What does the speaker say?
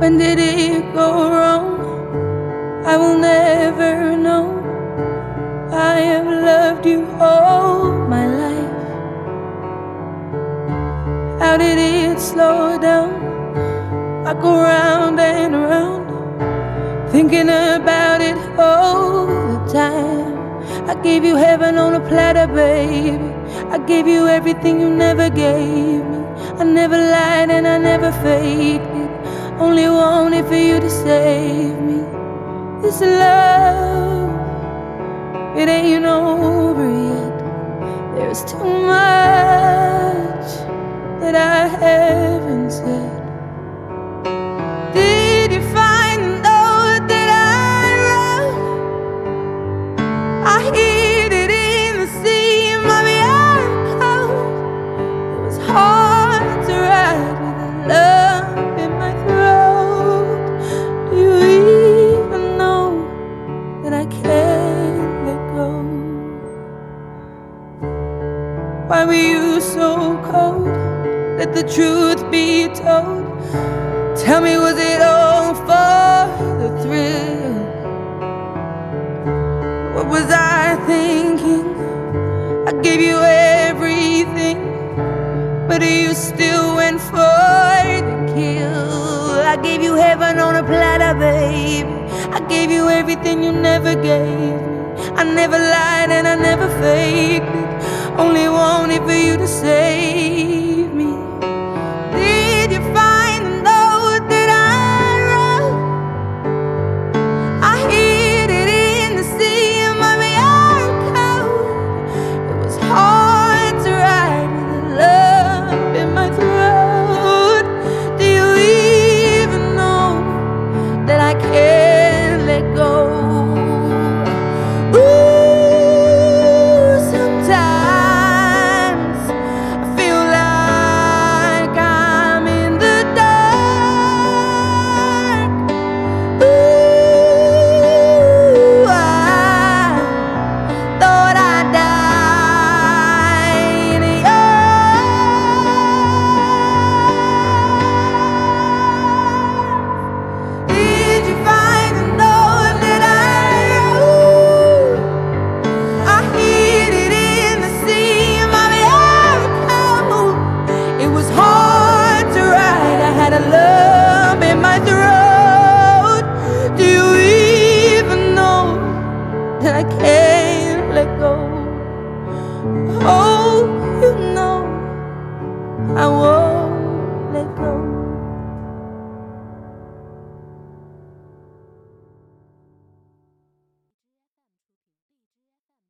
When did it go wrong? I will never know. I have loved you all my life. How did it slow down? I go round and round, thinking about it all the time. I gave you heaven on a platter, baby. I gave you everything you never gave me. I never lied and I never faked. Only wanted for you to save me. This love, it ain't over yet. There's too much Why were you so cold? Let the truth be told. Tell me, was it all for the thrill? What was I thinking? I gave you everything, but you still went for the kill. I gave you heaven on a platter, baby. I gave you everything you never gave. I never lied and I never faked it. Only wanted for you